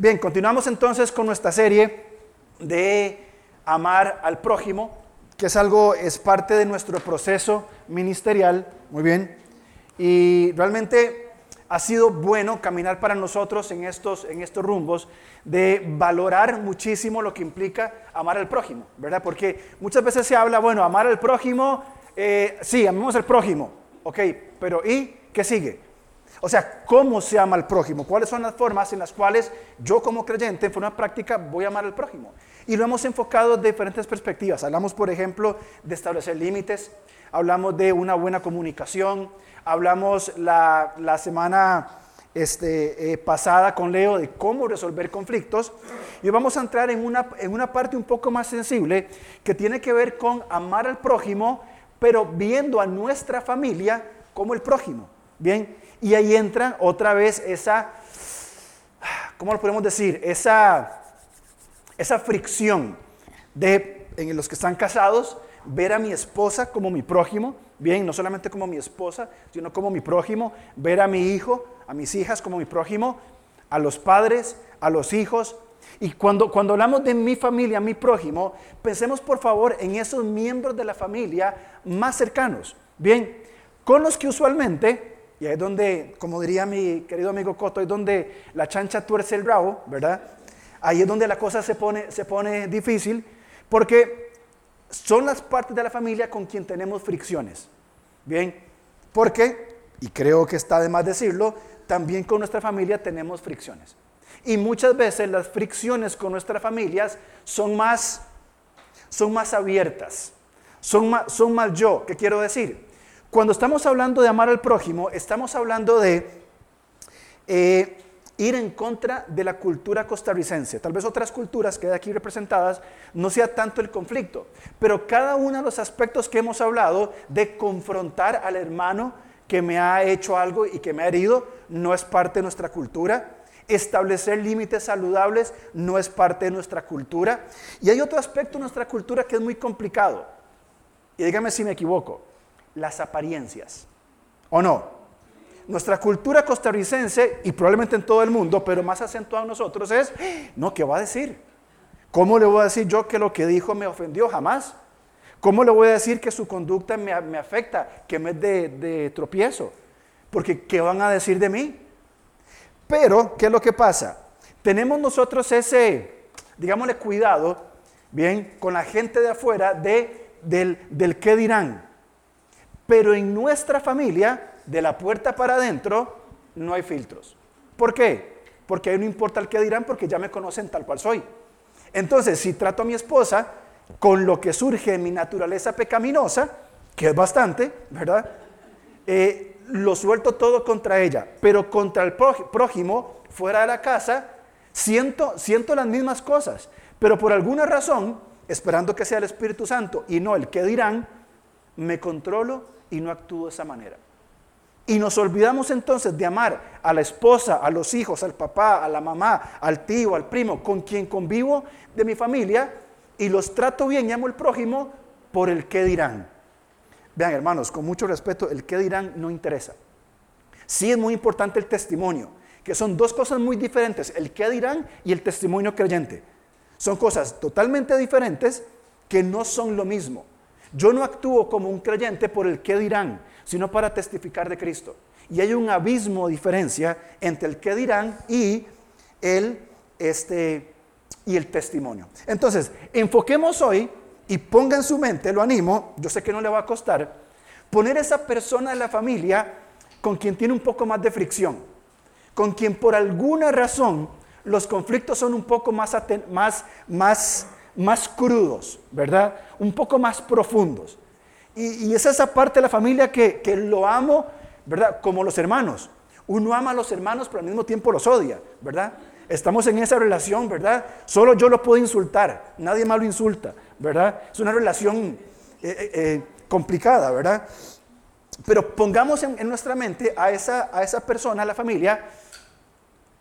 Bien, continuamos entonces con nuestra serie de amar al prójimo, que es algo, es parte de nuestro proceso ministerial, muy bien, y realmente ha sido bueno caminar para nosotros en estos, en estos rumbos de valorar muchísimo lo que implica amar al prójimo, ¿verdad? Porque muchas veces se habla, bueno, amar al prójimo, eh, sí, amemos al prójimo, ok, pero ¿y qué sigue? O sea, ¿cómo se ama al prójimo? ¿Cuáles son las formas en las cuales yo como creyente, en forma práctica, voy a amar al prójimo? Y lo hemos enfocado de diferentes perspectivas. Hablamos, por ejemplo, de establecer límites, hablamos de una buena comunicación, hablamos la, semana este, eh, pasada con Leo de cómo resolver conflictos. Y vamos a entrar en una, en una parte un poco más sensible que tiene que ver con amar al prójimo, pero viendo a nuestra familia como el prójimo. Bien, y ahí entra otra vez esa, ¿cómo lo podemos decir? Esa, esa fricción de en los que están casados, ver a mi esposa como mi prójimo, bien, no solamente como mi esposa, sino como mi prójimo, ver a mi hijo, a mis hijas como mi prójimo, a los padres, a los hijos. Y cuando, cuando hablamos de mi familia, mi prójimo, pensemos por favor en esos miembros de la familia más cercanos, bien, con los que usualmente y ahí es donde, como diría mi querido amigo Coto, es donde la chancha tuerce el rabo, ¿verdad? Ahí es donde la cosa se pone, se pone difícil, porque son las partes de la familia con quien tenemos fricciones. Bien, porque, y creo que está de más decirlo, también con nuestra familia tenemos fricciones. Y muchas veces las fricciones con nuestras familias son más, son más abiertas, son más, son más yo. ¿Qué quiero decir? Cuando estamos hablando de amar al prójimo, estamos hablando de eh, ir en contra de la cultura costarricense. Tal vez otras culturas que hay aquí representadas no sea tanto el conflicto, pero cada uno de los aspectos que hemos hablado de confrontar al hermano que me ha hecho algo y que me ha herido no es parte de nuestra cultura. Establecer límites saludables no es parte de nuestra cultura. Y hay otro aspecto de nuestra cultura que es muy complicado. Y dígame si me equivoco las apariencias. ¿O no? Nuestra cultura costarricense, y probablemente en todo el mundo, pero más acentuado en nosotros, es, no, ¿qué va a decir? ¿Cómo le voy a decir yo que lo que dijo me ofendió? Jamás. ¿Cómo le voy a decir que su conducta me, afecta, que me es de, de tropiezo? Porque ¿qué van a decir de mí? Pero, ¿qué es lo que pasa? Tenemos nosotros ese, digámosle, cuidado, bien, con la gente de afuera de, del, del qué dirán. Pero en nuestra familia, de la puerta para adentro, no hay filtros. ¿Por qué? Porque ahí no importa el que dirán, porque ya me conocen tal cual soy. Entonces, si trato a mi esposa con lo que surge en mi naturaleza pecaminosa, que es bastante, ¿verdad? Eh, lo suelto todo contra ella, pero contra el prójimo, fuera de la casa, siento, siento las mismas cosas, pero por alguna razón, esperando que sea el Espíritu Santo y no el que dirán, me controlo y no actúo de esa manera. Y nos olvidamos entonces de amar a la esposa, a los hijos, al papá, a la mamá, al tío, al primo, con quien convivo de mi familia y los trato bien y amo al prójimo por el qué dirán. Vean hermanos, con mucho respeto, el qué dirán no interesa. Sí es muy importante el testimonio, que son dos cosas muy diferentes, el qué dirán y el testimonio creyente. Son cosas totalmente diferentes que no son lo mismo. Yo no actúo como un creyente por el qué dirán, sino para testificar de Cristo. Y hay un abismo de diferencia entre el qué dirán y el, este, y el testimonio. Entonces, enfoquemos hoy y ponga en su mente, lo animo, yo sé que no le va a costar, poner esa persona de la familia con quien tiene un poco más de fricción, con quien por alguna razón los conflictos son un poco más, más, más más crudos, ¿verdad? Un poco más profundos. Y, es esa parte de la familia que, lo amo, ¿verdad? Como los hermanos. Uno ama a los hermanos, pero al mismo tiempo los odia, ¿verdad? Estamos en esa relación, ¿verdad? Solo yo lo puedo insultar, nadie más lo insulta, ¿verdad? Es una relación eh, eh, eh, complicada, ¿verdad? Pero pongamos en, en, nuestra mente a esa, a esa persona, a la familia,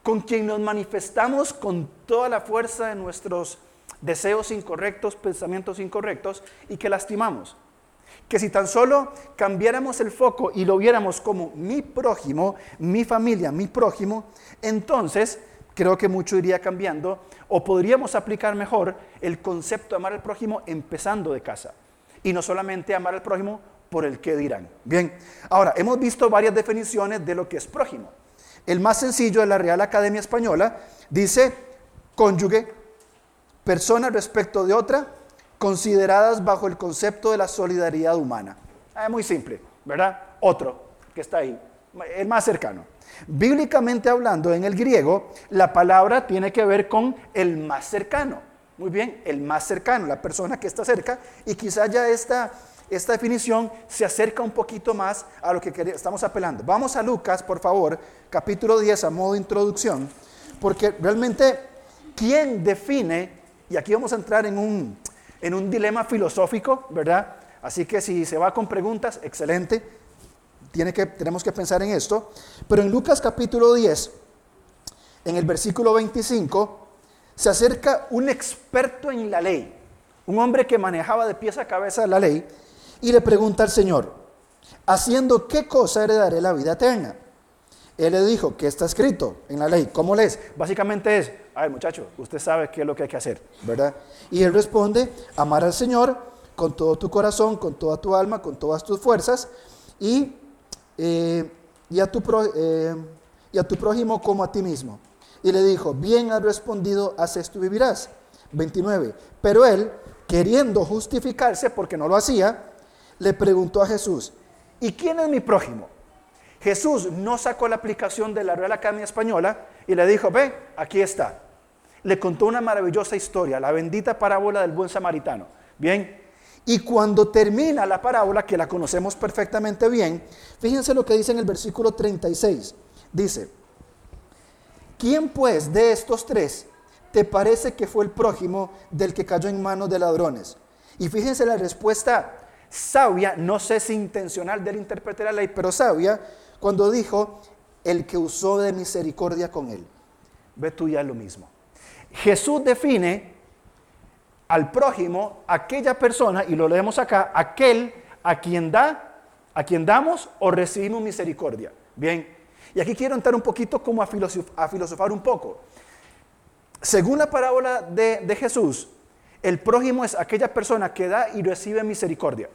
con quien nos manifestamos con toda la fuerza de nuestros deseos incorrectos, pensamientos incorrectos y que lastimamos. Que si tan solo cambiáramos el foco y lo viéramos como mi prójimo, mi familia, mi prójimo, entonces creo que mucho iría cambiando o podríamos aplicar mejor el concepto de amar al prójimo empezando de casa y no solamente amar al prójimo por el que dirán. Bien, ahora hemos visto varias definiciones de lo que es prójimo. El más sencillo de la Real Academia Española dice cónyuge, persona respecto de otra, consideradas bajo el concepto de la solidaridad humana. Es ah, muy simple, ¿verdad? Otro que está ahí, el más cercano. Bíblicamente hablando, en el griego, la palabra tiene que ver con el más cercano. Muy bien, el más cercano, la persona que está cerca, y quizá ya esta, esta definición se acerca un poquito más a lo que estamos apelando. Vamos a Lucas, por favor, capítulo 10, a modo de introducción, porque realmente, ¿quién define? Y aquí vamos a entrar en un, en un dilema filosófico, ¿verdad? Así que si se va con preguntas, excelente. Tiene que, tenemos que pensar en esto. Pero en Lucas capítulo 10, en el versículo 25, se acerca un experto en la ley, un hombre que manejaba de pies a cabeza la ley, y le pregunta al Señor, ¿haciendo qué cosa heredaré la vida eterna? Él le dijo, ¿qué está escrito en la ley? ¿Cómo lees? Básicamente es, ay muchacho, usted sabe qué es lo que hay que hacer, ¿verdad? Y él responde, amar al Señor con todo tu corazón, con toda tu alma, con todas tus fuerzas, y, eh, y, a, tu eh, y a tu prójimo como a ti mismo. Y le dijo, bien has respondido, haz esto y vivirás. 29. Pero él, queriendo justificarse porque no lo hacía, le preguntó a Jesús, ¿y quién es mi prójimo? Jesús no sacó la aplicación de la Real Academia Española y le dijo, ve, aquí está. Le contó una maravillosa historia, la bendita parábola del buen samaritano. Bien, y cuando termina la parábola, que la conocemos perfectamente bien, fíjense lo que dice en el versículo 36. Dice, ¿Quién pues de estos tres te parece que fue el prójimo del que cayó en manos de ladrones? Y fíjense la respuesta sabia, no sé si intencional del intérprete de la ley, pero sabia, cuando dijo, el que usó de misericordia con él. Ve tú ya lo mismo. Jesús define al prójimo aquella persona, y lo leemos acá, aquel a quien da, a quien damos o recibimos misericordia. Bien, y aquí quiero entrar un poquito como a, filosofar un poco. Según la parábola de, de Jesús, el prójimo es aquella persona que da y recibe misericordia.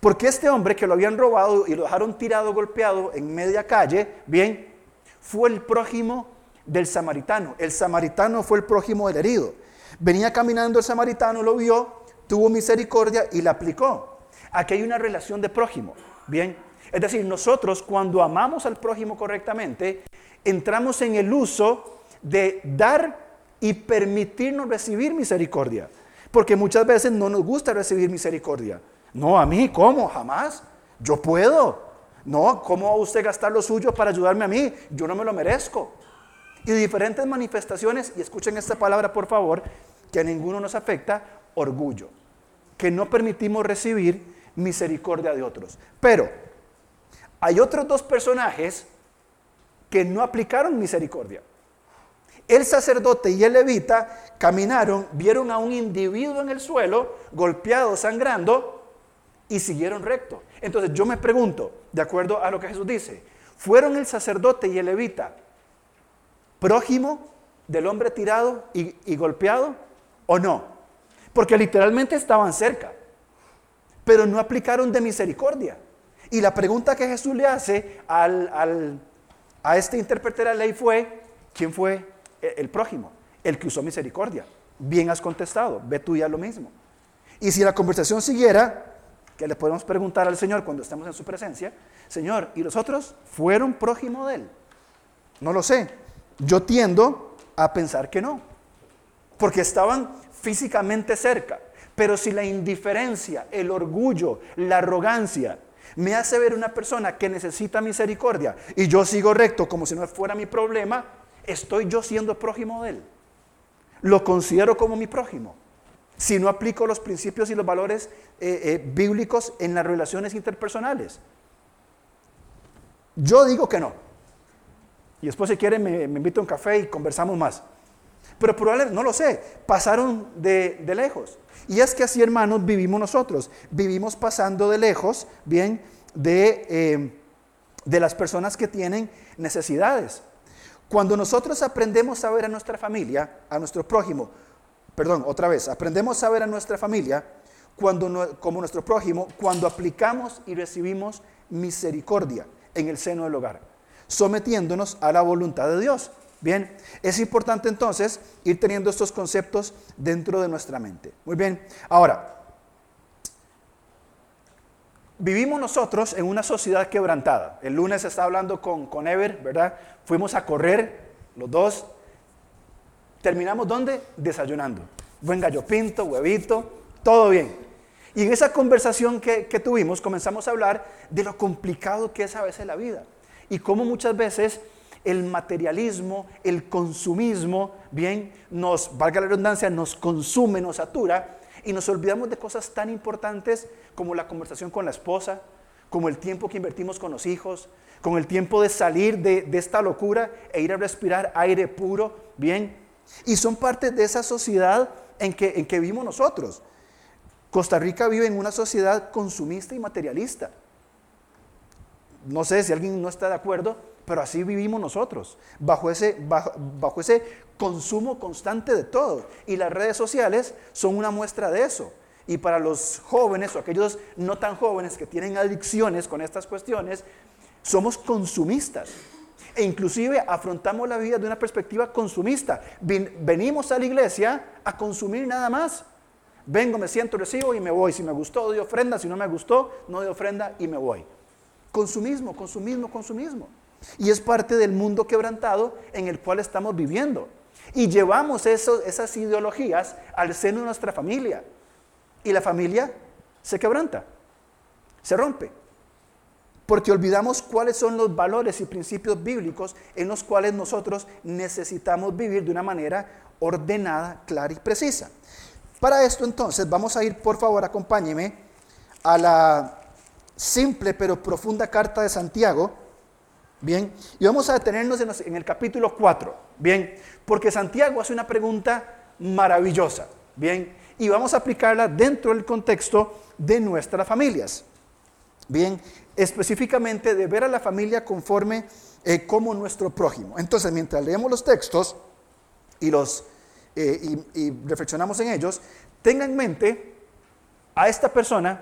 Porque este hombre que lo habían robado y lo dejaron tirado, golpeado en media calle, bien, fue el prójimo del samaritano. El samaritano fue el prójimo del herido. Venía caminando el samaritano, lo vio, tuvo misericordia y la aplicó. Aquí hay una relación de prójimo. Bien, es decir, nosotros cuando amamos al prójimo correctamente, entramos en el uso de dar y permitirnos recibir misericordia. Porque muchas veces no nos gusta recibir misericordia. No, a mí, ¿cómo? Jamás. Yo puedo. No, ¿cómo va a usted gastar lo suyo para ayudarme a mí? Yo no me lo merezco. Y diferentes manifestaciones, y escuchen esta palabra por favor, que a ninguno nos afecta, orgullo. Que no permitimos recibir misericordia de otros. Pero hay otros dos personajes que no aplicaron misericordia. El sacerdote y el levita caminaron, vieron a un individuo en el suelo, golpeado, sangrando, y siguieron recto. Entonces yo me pregunto, de acuerdo a lo que Jesús dice, ¿fueron el sacerdote y el levita prójimo del hombre tirado y, golpeado o no? Porque literalmente estaban cerca, pero no aplicaron de misericordia. Y la pregunta que Jesús le hace a este intérprete de la ley fue, ¿quién fue el prójimo? El que usó misericordia. Bien has contestado, ve tú ya lo mismo. Y si la conversación siguiera, que le podemos preguntar al Señor cuando estemos en su presencia, Señor, ¿y los otros fueron prójimo de Él? No lo sé. Yo tiendo a pensar que no, porque estaban físicamente cerca. Pero si la indiferencia, el orgullo, la arrogancia me hace ver una persona que necesita misericordia y yo sigo recto como si no fuera mi problema, estoy yo siendo prójimo de él. Lo considero como mi prójimo. Si no aplico los principios y los valores eh, eh, bíblicos en las relaciones interpersonales. Yo digo que no. Y después si quieren me, invito a un café y conversamos más. Pero probablemente, no lo sé, pasaron de, de lejos. Y es que así, hermanos, vivimos nosotros. Vivimos pasando de lejos, bien, de, eh, de las personas que tienen necesidades. Cuando nosotros aprendemos a ver a nuestra familia, a nuestro prójimo, perdón, otra vez, aprendemos a ver a nuestra familia cuando, como nuestro prójimo cuando aplicamos y recibimos misericordia en el seno del hogar, sometiéndonos a la voluntad de Dios. Bien, es importante entonces ir teniendo estos conceptos dentro de nuestra mente. Muy bien, ahora, vivimos nosotros en una sociedad quebrantada. El lunes estaba hablando con, con Ever, ¿verdad? Fuimos a correr, los dos. Terminamos ¿dónde? Desayunando. Buen gallo pinto, huevito, todo bien. Y en esa conversación que, que tuvimos comenzamos a hablar de lo complicado que es a veces la vida y cómo muchas veces el materialismo, el consumismo, bien, nos, valga la redundancia, nos consume, nos satura y nos olvidamos de cosas tan importantes como la conversación con la esposa, como el tiempo que invertimos con los hijos, con el tiempo de salir de, esta locura e ir a respirar aire puro, bien. Y son parte de esa sociedad en que, en que vivimos nosotros. Costa Rica vive en una sociedad consumista y materialista. No sé si alguien no está de acuerdo, pero así vivimos nosotros, bajo ese, bajo, ese consumo constante de todo. Y las redes sociales son una muestra de eso. Y para los jóvenes o aquellos no tan jóvenes que tienen adicciones con estas cuestiones, somos consumistas. E inclusive afrontamos la vida de una perspectiva consumista. Venimos a la iglesia a consumir nada más. Vengo, me siento, recibo y me voy. Si me gustó, doy ofrenda. Si no me gustó, no doy ofrenda y me voy. Consumismo, consumismo, consumismo. Y es parte del mundo quebrantado en el cual estamos viviendo. Y llevamos esas ideologías al seno de nuestra familia. Y la familia se quebranta, se rompe. Porque olvidamos cuáles son los valores y principios bíblicos en los cuales nosotros necesitamos vivir de una manera ordenada, clara y precisa. Para esto entonces vamos a ir, por favor, acompáñeme a la simple pero profunda carta de Santiago, Bien, y vamos a detenernos en, el capítulo 4, bien, porque Santiago hace una pregunta maravillosa, bien, y vamos a aplicarla dentro del contexto de nuestras familias, bien, específicamente de ver a la familia conforme eh, como nuestro prójimo. Entonces, mientras leemos los textos y los eh, y reflexionamos en ellos, tenga en mente a esta persona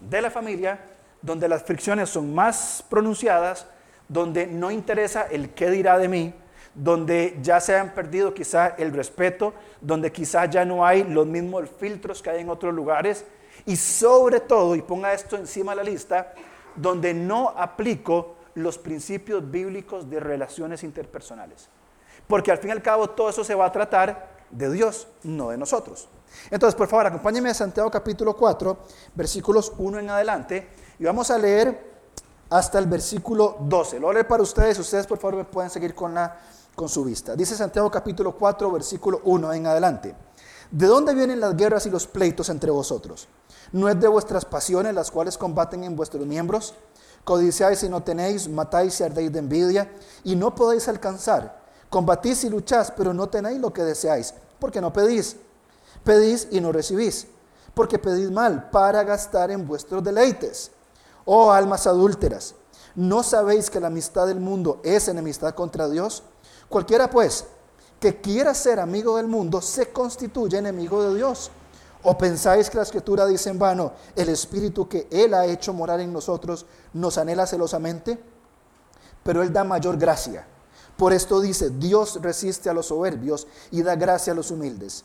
de la familia donde las fricciones son más pronunciadas, donde no interesa el qué dirá de mí, donde ya se han perdido quizá el respeto, donde quizá ya no hay los mismos filtros que hay en otros lugares, y sobre todo, y ponga esto encima de la lista, donde no aplico los principios bíblicos de relaciones interpersonales. Porque al fin y al cabo todo eso se va a tratar de Dios, no de nosotros. Entonces, por favor, acompáñenme a Santiago capítulo 4, versículos 1 en adelante, y vamos a leer hasta el versículo 12. Lo voy a leer para ustedes, ustedes por favor me pueden seguir con, la, con su vista. Dice Santiago capítulo 4, versículo 1 en adelante. ¿De dónde vienen las guerras y los pleitos entre vosotros? ¿No es de vuestras pasiones las cuales combaten en vuestros miembros? Codiciáis y no tenéis, matáis y ardéis de envidia y no podéis alcanzar. Combatís y lucháis, pero no tenéis lo que deseáis, porque no pedís. Pedís y no recibís, porque pedís mal para gastar en vuestros deleites. Oh almas adúlteras, ¿no sabéis que la amistad del mundo es enemistad contra Dios? Cualquiera pues que quiera ser amigo del mundo se constituye enemigo de Dios. ¿O pensáis que la escritura dice en vano, el espíritu que Él ha hecho morar en nosotros nos anhela celosamente? Pero Él da mayor gracia. Por esto dice, Dios resiste a los soberbios y da gracia a los humildes.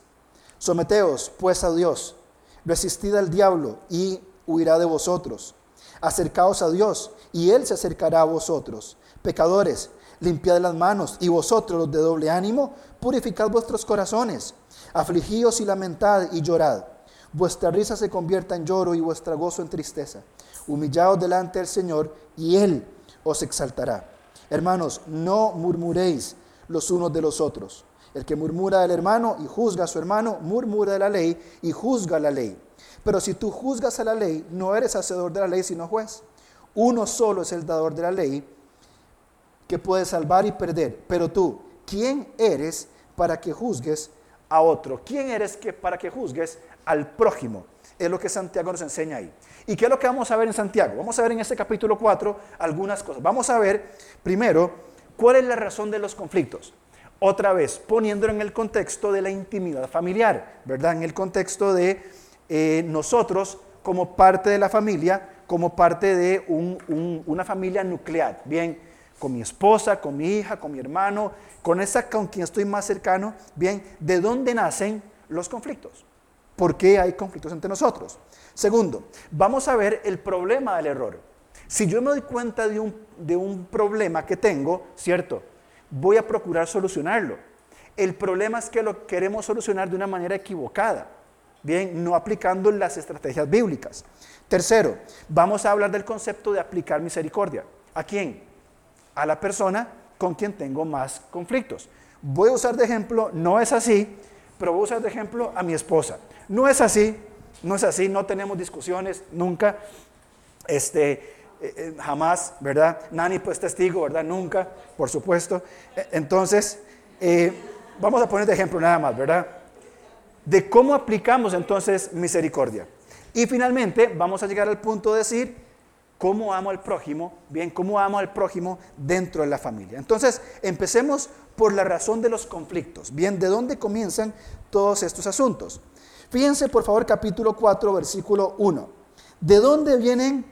Someteos pues a Dios, resistid al diablo y huirá de vosotros. Acercaos a Dios y Él se acercará a vosotros. Pecadores, limpiad las manos y vosotros los de doble ánimo, purificad vuestros corazones. Afligíos y lamentad y llorad. Vuestra risa se convierta en lloro y vuestra gozo en tristeza. Humillaos delante del Señor y Él os exaltará. Hermanos, no murmuréis los unos de los otros. El que murmura del hermano y juzga a su hermano, murmura de la ley y juzga la ley. Pero si tú juzgas a la ley, no eres hacedor de la ley, sino juez. Uno solo es el dador de la ley que puede salvar y perder. Pero tú, ¿quién eres para que juzgues a otro? ¿Quién eres que, para que juzgues al prójimo? Es lo que Santiago nos enseña ahí. ¿Y qué es lo que vamos a ver en Santiago? Vamos a ver en este capítulo 4 algunas cosas. Vamos a ver primero ¿Cuál es la razón de los conflictos? Otra vez, poniéndolo en el contexto de la intimidad familiar, ¿verdad? En el contexto de eh, nosotros como parte de la familia, como parte de una familia nuclear, bien, con mi esposa, con mi hija, con mi hermano, con esa con quien estoy más cercano, bien, ¿de dónde nacen los conflictos? ¿Por qué hay conflictos entre nosotros? Segundo, vamos a ver el problema del error. Si yo me doy cuenta de un, de un problema que tengo, ¿cierto? Voy a procurar solucionarlo. El problema es que lo queremos solucionar de una manera equivocada, bien, no aplicando las estrategias bíblicas. Tercero, vamos a hablar del concepto de aplicar misericordia. ¿A quién? A la persona con quien tengo más conflictos. Voy a usar de ejemplo, no es así, pero voy a usar de ejemplo a mi esposa. No es así, no es así, no tenemos discusiones nunca, este, eh, eh, jamás, ¿verdad? Nani pues testigo, ¿verdad? Nunca, por supuesto. E, entonces, eh, vamos a poner de ejemplo nada más, ¿verdad? De cómo aplicamos entonces misericordia. Y finalmente vamos a llegar al punto de decir, cómo amo al prójimo, bien, cómo amo al prójimo dentro de la familia. Entonces, empecemos por la razón de los conflictos, bien, ¿de dónde comienzan todos estos asuntos? Fíjense, por favor, capítulo 4, versículo 1. ¿De dónde vienen?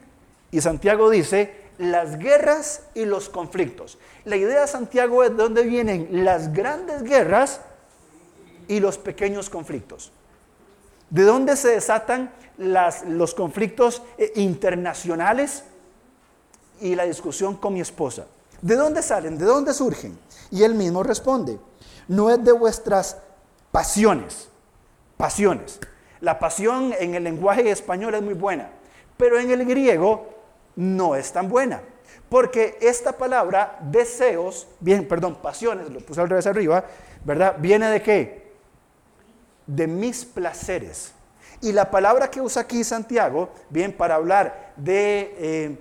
Y Santiago dice, las guerras y los conflictos. La idea de Santiago es de dónde vienen las grandes guerras y los pequeños conflictos. ¿De dónde se desatan los conflictos eh, internacionales y la discusión con mi esposa. ¿De dónde salen? ¿De dónde surgen? Y él mismo responde, no es de vuestras pasiones, pasiones. La pasión en el lenguaje español es muy buena, pero en el griego no es tan buena. Porque esta palabra deseos, bien, perdón, pasiones, lo puse al revés arriba, ¿verdad? Viene de qué? De mis placeres. Y la palabra que usa aquí Santiago, bien, para hablar de, eh,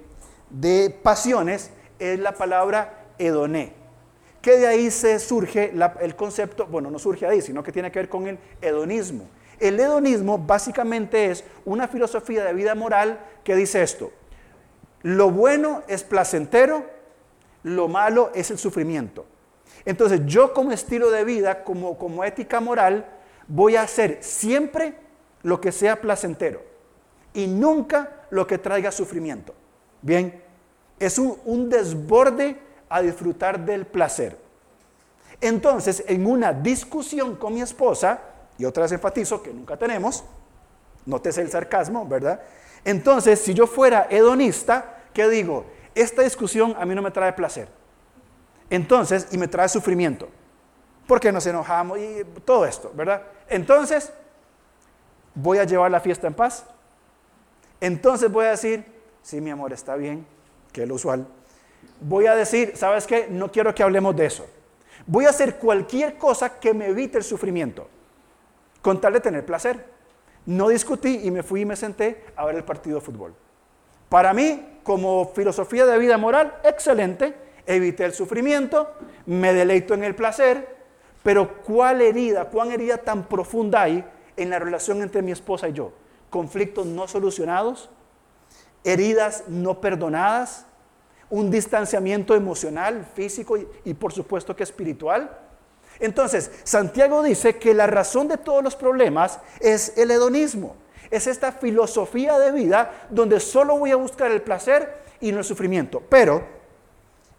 de pasiones, es la palabra edoné. Que de ahí se surge el concepto, bueno, no surge ahí, sino que tiene que ver con el hedonismo. El hedonismo básicamente es una filosofía de vida moral que dice esto, lo bueno es placentero, lo malo es el sufrimiento. Entonces yo como estilo de vida, como, como ética moral, voy a hacer siempre lo que sea placentero y nunca lo que traiga sufrimiento. Bien, es un, desborde a disfrutar del placer. Entonces, en una discusión con mi esposa, y otra vez enfatizo que nunca tenemos, nótese el sarcasmo, ¿verdad? Entonces, si yo fuera hedonista, ¿qué digo? Esta discusión a mí no me trae placer. Entonces, y me trae sufrimiento. Porque nos enojamos y todo esto, ¿verdad? Entonces, voy a llevar la fiesta en paz. Entonces voy a decir, sí, mi amor, está bien, que es lo usual. Voy a decir, ¿sabes qué? No quiero que hablemos de eso. Voy a hacer cualquier cosa que me evite el sufrimiento, con tal de tener placer. No discutí y me fui y me senté a ver el partido de fútbol. Para mí, como filosofía de vida moral, excelente, evité el sufrimiento, me deleito en el placer, pero ¿cuál herida, cuán herida tan profunda hay en la relación entre mi esposa y yo. Conflictos no solucionados, heridas no perdonadas, un distanciamiento emocional, físico y, por supuesto que espiritual. Entonces, Santiago dice que la razón de todos los problemas es el hedonismo. Es esta filosofía de vida donde solo voy a buscar el placer y no el sufrimiento. Pero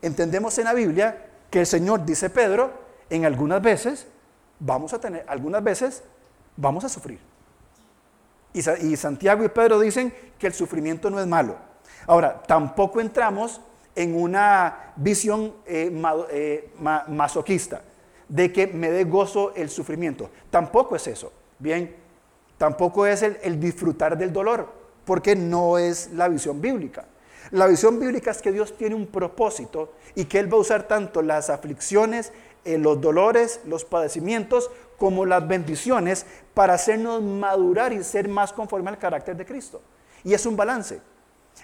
entendemos en la Biblia que el Señor, dice Pedro, en algunas veces vamos a tener, algunas veces vamos a sufrir. Y, Santiago y Pedro dicen que el sufrimiento no es malo. Ahora, tampoco entramos en una visión eh, eh, masoquista de que me dé gozo el sufrimiento. Tampoco es eso. Bien, tampoco es el, disfrutar del dolor, porque no es la visión bíblica. La visión bíblica es que Dios tiene un propósito y que Él va a usar tanto las aflicciones, los dolores, los padecimientos, como las bendiciones para hacernos madurar y ser más conforme al carácter de Cristo. Y es un balance.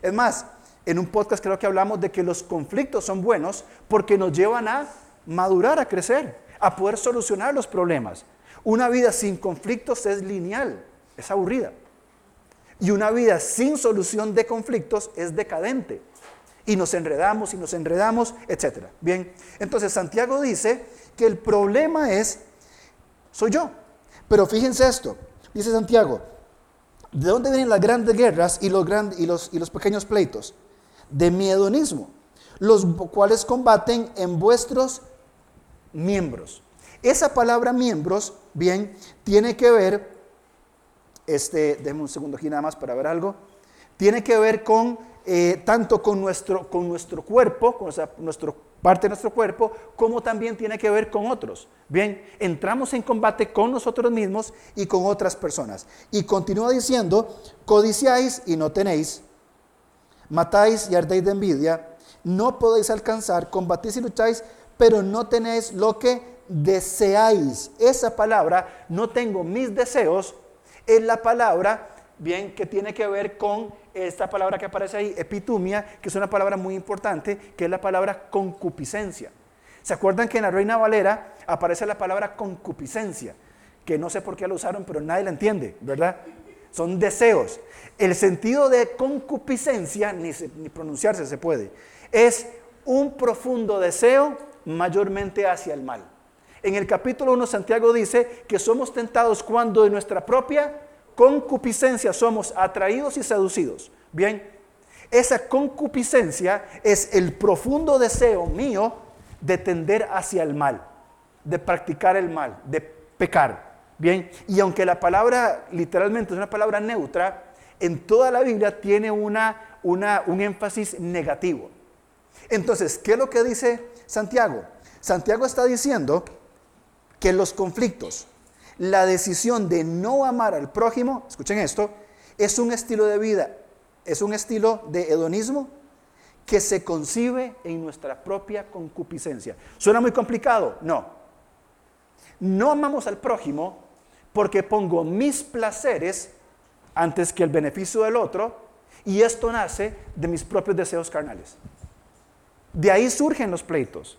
Es más, en un podcast creo que hablamos de que los conflictos son buenos porque nos llevan a madurar, a crecer, a poder solucionar los problemas. Una vida sin conflictos es lineal, es aburrida. Y una vida sin solución de conflictos es decadente. Y nos enredamos y nos enredamos, etc. Bien, entonces Santiago dice que el problema es, soy yo. Pero fíjense esto, dice Santiago, ¿de dónde vienen las grandes guerras y los, y los, y los pequeños pleitos? De mi hedonismo, los cuales combaten en vuestros miembros. Esa palabra miembros, bien, tiene que ver, este, déjame un segundo aquí nada más para ver algo, tiene que ver con eh, tanto con nuestro, con nuestro cuerpo, con nuestra, parte de nuestro cuerpo, como también tiene que ver con otros. Bien, entramos en combate con nosotros mismos y con otras personas. Y continúa diciendo, codiciáis y no tenéis, matáis y ardéis de envidia, no podéis alcanzar, combatís y lucháis, pero no tenéis lo que deseáis. Esa palabra, no tengo mis deseos, es la palabra, bien, que tiene que ver con esta palabra que aparece ahí, epitumia, que es una palabra muy importante, que es la palabra concupiscencia. ¿Se acuerdan que en la Reina Valera aparece la palabra concupiscencia? Que no sé por qué la usaron, pero nadie la entiende, ¿verdad? Son deseos. El sentido de concupiscencia, ni, pronunciarse se puede, es un profundo deseo mayormente hacia el mal. En el capítulo 1 Santiago dice que somos tentados cuando de nuestra propia concupiscencia somos atraídos y seducidos. Bien, esa concupiscencia es el profundo deseo mío de tender hacia el mal, de practicar el mal, de pecar. Bien, y aunque la palabra literalmente es una palabra neutra, en toda la Biblia tiene una, una, un énfasis negativo. Entonces, ¿qué es lo que dice Santiago? Santiago está diciendo que los conflictos, la decisión de no amar al prójimo, escuchen esto, es un estilo de vida, es un estilo de hedonismo que se concibe en nuestra propia concupiscencia. ¿Suena muy complicado? No. No amamos al prójimo porque pongo mis placeres antes que el beneficio del otro y esto nace de mis propios deseos carnales. De ahí surgen los pleitos.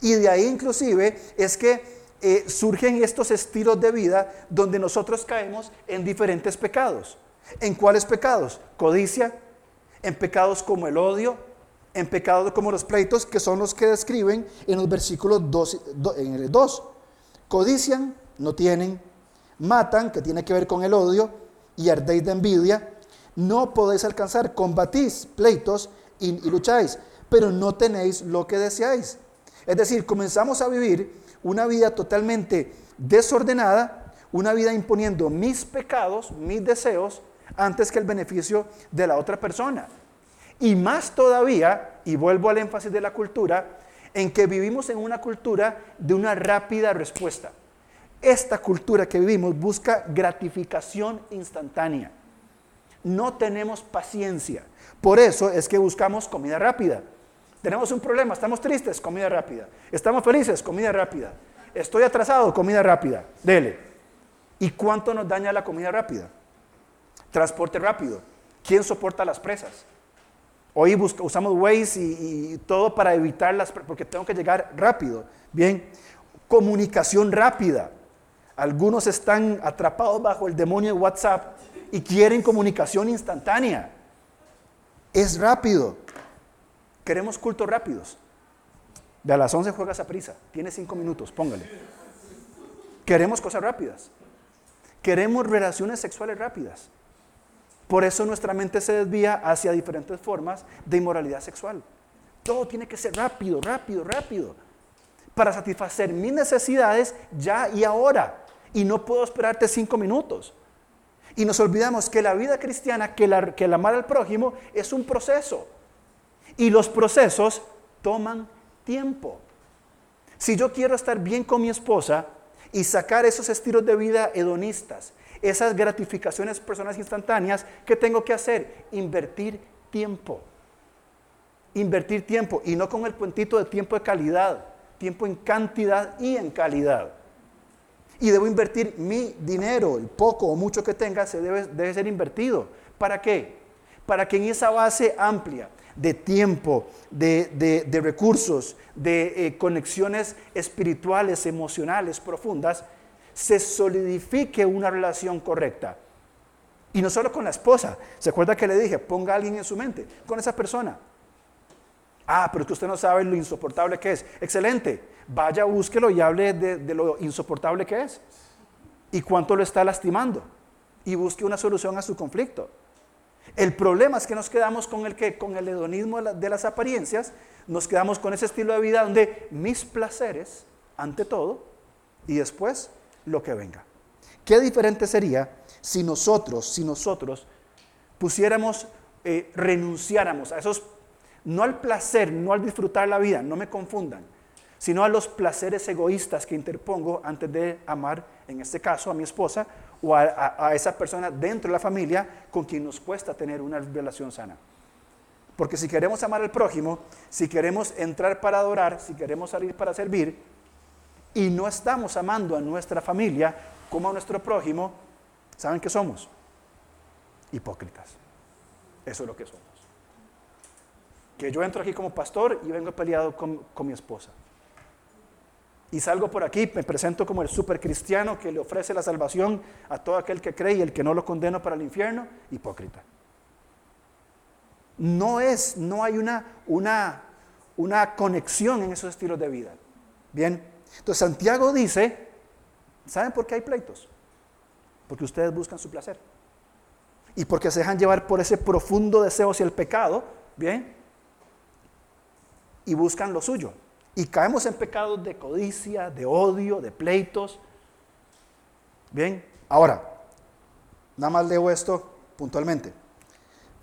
Y de ahí inclusive es que eh, surgen estos estilos de vida donde nosotros caemos en diferentes pecados. ¿En cuáles pecados? Codicia, en pecados como el odio, en pecados como los pleitos, que son los que describen en los versículos 2, en el 2. Codician, no tienen, matan, que tiene que ver con el odio, y ardéis de envidia, no podéis alcanzar, combatís pleitos y lucháis, pero no tenéis lo que deseáis. Es decir, comenzamos a vivir una vida totalmente desordenada, una vida imponiendo mis pecados, mis deseos, antes que el beneficio de la otra persona. Y más todavía, y vuelvo al énfasis de la cultura, en que vivimos en una cultura de una rápida respuesta. Esta cultura que vivimos busca gratificación instantánea. No tenemos paciencia. Por eso es que buscamos comida rápida. Tenemos un problema, estamos tristes, comida rápida. Estamos felices, comida rápida. Estoy atrasado, comida rápida. Dele. ¿Y cuánto nos daña la comida rápida? Transporte rápido. ¿Quién soporta las presas? Hoy usamos Waze y, todo para evitar las porque tengo que llegar rápido. Bien, comunicación rápida. Algunos están atrapados bajo el demonio de WhatsApp y quieren comunicación instantánea. Es rápido. Queremos cultos rápidos. De a las 11 juegas a prisa. Tiene 5 minutos, póngale. Queremos cosas rápidas. Queremos relaciones sexuales rápidas. Por eso nuestra mente se desvía hacia diferentes formas de inmoralidad sexual. Todo tiene que ser rápido, rápido, rápido. Para satisfacer mis necesidades ya y ahora. Y no puedo esperarte cinco minutos. Y nos olvidamos que la vida cristiana, que, la, que el amar al prójimo, es un proceso. Y los procesos toman tiempo. Si yo quiero estar bien con mi esposa y sacar esos estilos de vida hedonistas, esas gratificaciones personales instantáneas, ¿qué tengo que hacer? Invertir tiempo. Invertir tiempo y no con el puentito de tiempo de calidad, tiempo en cantidad y en calidad. Y debo invertir mi dinero, el poco o mucho que tenga, se debe, debe ser invertido. ¿Para qué? Para que en esa base amplia de tiempo, de, recursos, de eh, conexiones espirituales, emocionales profundas, se solidifique una relación correcta. Y no solo con la esposa. ¿Se acuerda que le dije, ponga a alguien en su mente? Con esa persona. Ah, pero es que usted no sabe lo insoportable que es. Excelente. Vaya, búsquelo y hable de, de lo insoportable que es. Y cuánto lo está lastimando. Y busque una solución a su conflicto. El problema es que nos quedamos con el, que, con el hedonismo de las apariencias, nos quedamos con ese estilo de vida donde mis placeres, ante todo, y después lo que venga. Qué diferente sería si nosotros, si nosotros pusiéramos, eh, renunciáramos a esos, no al placer, no al disfrutar la vida, no me confundan, sino a los placeres egoístas que interpongo antes de amar, en este caso, a mi esposa o a, esa persona dentro de la familia con quien nos cuesta tener una relación sana. Porque si queremos amar al prójimo, si queremos entrar para adorar, si queremos salir para servir, y no estamos amando a nuestra familia como a nuestro prójimo, ¿saben qué somos? Hipócritas. Eso es lo que somos. Que yo entro aquí como pastor y vengo peleado con, con mi esposa y salgo por aquí, me presento como el super cristiano que le ofrece la salvación a todo aquel que cree y el que no lo condena para el infierno, hipócrita. No es, no hay una, una, una conexión en esos estilos de vida. Bien, entonces Santiago dice, ¿saben por qué hay pleitos? Porque ustedes buscan su placer. Y porque se dejan llevar por ese profundo deseo hacia el pecado, ¿bien? Y buscan lo suyo. Y caemos en pecados de codicia, de odio, de pleitos. Bien, ahora, nada más leo esto puntualmente.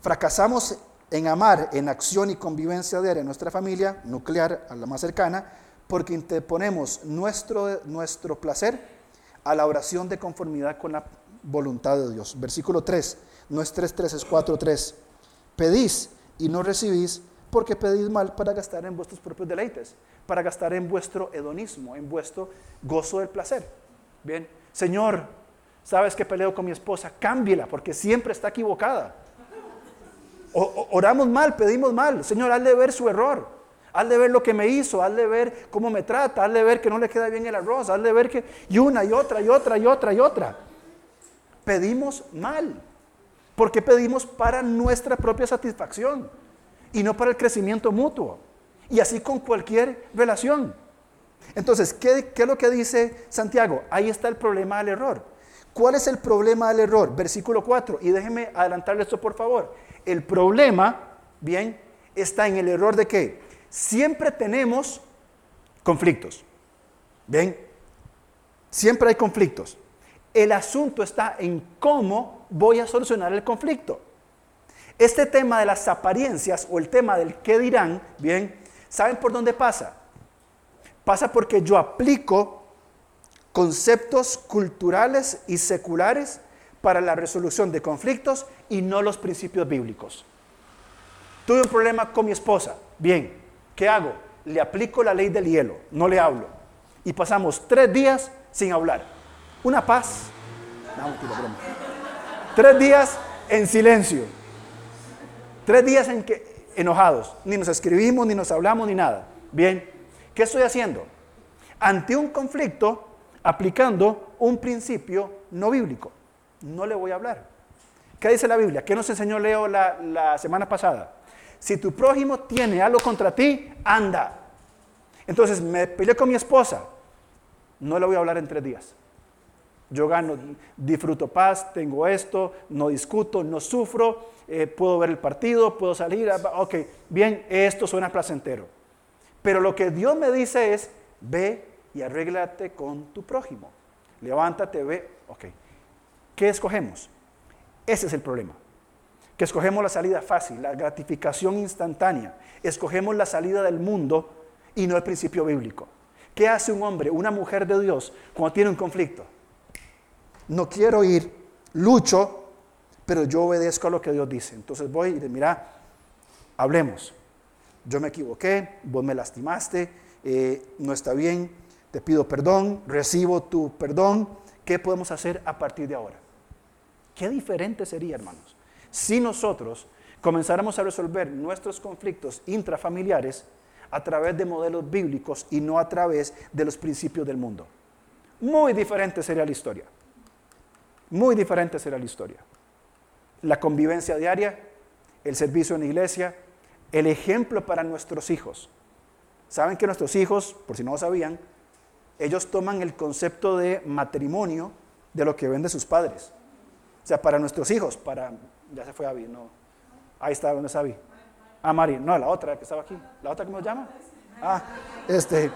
Fracasamos en amar en acción y convivencia diaria en nuestra familia nuclear, a la más cercana, porque interponemos nuestro, nuestro placer a la oración de conformidad con la voluntad de Dios. Versículo 3, no es 3.3, es 4.3. Pedís y no recibís porque pedís mal para gastar en vuestros propios deleites para gastar en vuestro hedonismo, en vuestro gozo del placer. Bien, Señor, sabes que peleo con mi esposa, cámbiela porque siempre está equivocada. oramos mal, pedimos mal. Señor, hazle ver su error. Hazle ver lo que me hizo, hazle ver cómo me trata, hazle ver que no le queda bien el arroz, hazle ver que... Y una y otra y otra y otra y otra. Pedimos mal. Porque pedimos para nuestra propia satisfacción y no para el crecimiento mutuo. Y así con cualquier relación. Entonces, ¿qué, es lo que dice Santiago? Ahí está el problema del error. ¿Cuál es el problema del error? Versículo 4. Y déjenme adelantarle esto, por favor. El problema, bien, está en el error de que siempre tenemos conflictos. Bien, siempre hay conflictos. El asunto está en cómo voy a solucionar el conflicto. Este tema de las apariencias o el tema del qué dirán, bien, ¿Saben por dónde pasa? Pasa porque yo aplico conceptos culturales y seculares para la resolución de conflictos y no los principios bíblicos. Tuve un problema con mi esposa. Bien, ¿qué hago? Le aplico la ley del hielo, no le hablo. Y pasamos tres días sin hablar. Una paz. No, Tres días en silencio. Tres días en que enojados, ni nos escribimos, ni nos hablamos, ni nada. Bien, ¿qué estoy haciendo? Ante un conflicto, aplicando un principio no bíblico. No le voy a hablar. ¿Qué dice la Biblia? ¿Qué nos enseñó Leo la, semana pasada? Si tu prójimo tiene algo contra ti, anda. Entonces me peleé con mi esposa. No le voy a hablar en tres días. Yo gano, disfruto paz, tengo esto, no discuto, no sufro, eh, puedo ver el partido, puedo salir. Ah, ok, bien, esto suena placentero. Pero lo que Dios me dice es, ve y arréglate con tu prójimo. Levántate, ve. Ok. ¿Qué escogemos? Ese es el problema. Que escogemos la salida fácil, la gratificación instantánea. Escogemos la salida del mundo y no el principio bíblico. ¿Qué hace un hombre, una mujer de Dios cuando tiene un conflicto? No quiero ir, lucho, pero yo obedezco a lo que Dios dice. Entonces voy y le mira, hablemos. Yo me equivoqué, vos me lastimaste, eh, no está bien, te pido perdón, recibo tu perdón. ¿Qué podemos hacer a partir de ahora? Qué diferente sería, hermanos, si nosotros comenzáramos a resolver nuestros conflictos intrafamiliares a través de modelos bíblicos y no a través de los principios del mundo. Muy diferente sería la historia. Muy diferente será la historia. La convivencia diaria, el servicio en la iglesia, el ejemplo para nuestros hijos. Saben que nuestros hijos, por si no lo sabían, ellos toman el concepto de matrimonio de lo que ven de sus padres. O sea, para nuestros hijos, para... Ya se fue Avi, no. Ahí está, ¿dónde está Avi? Ah, Mari, no, la otra que estaba aquí. ¿La otra que nos llama? Ah, este,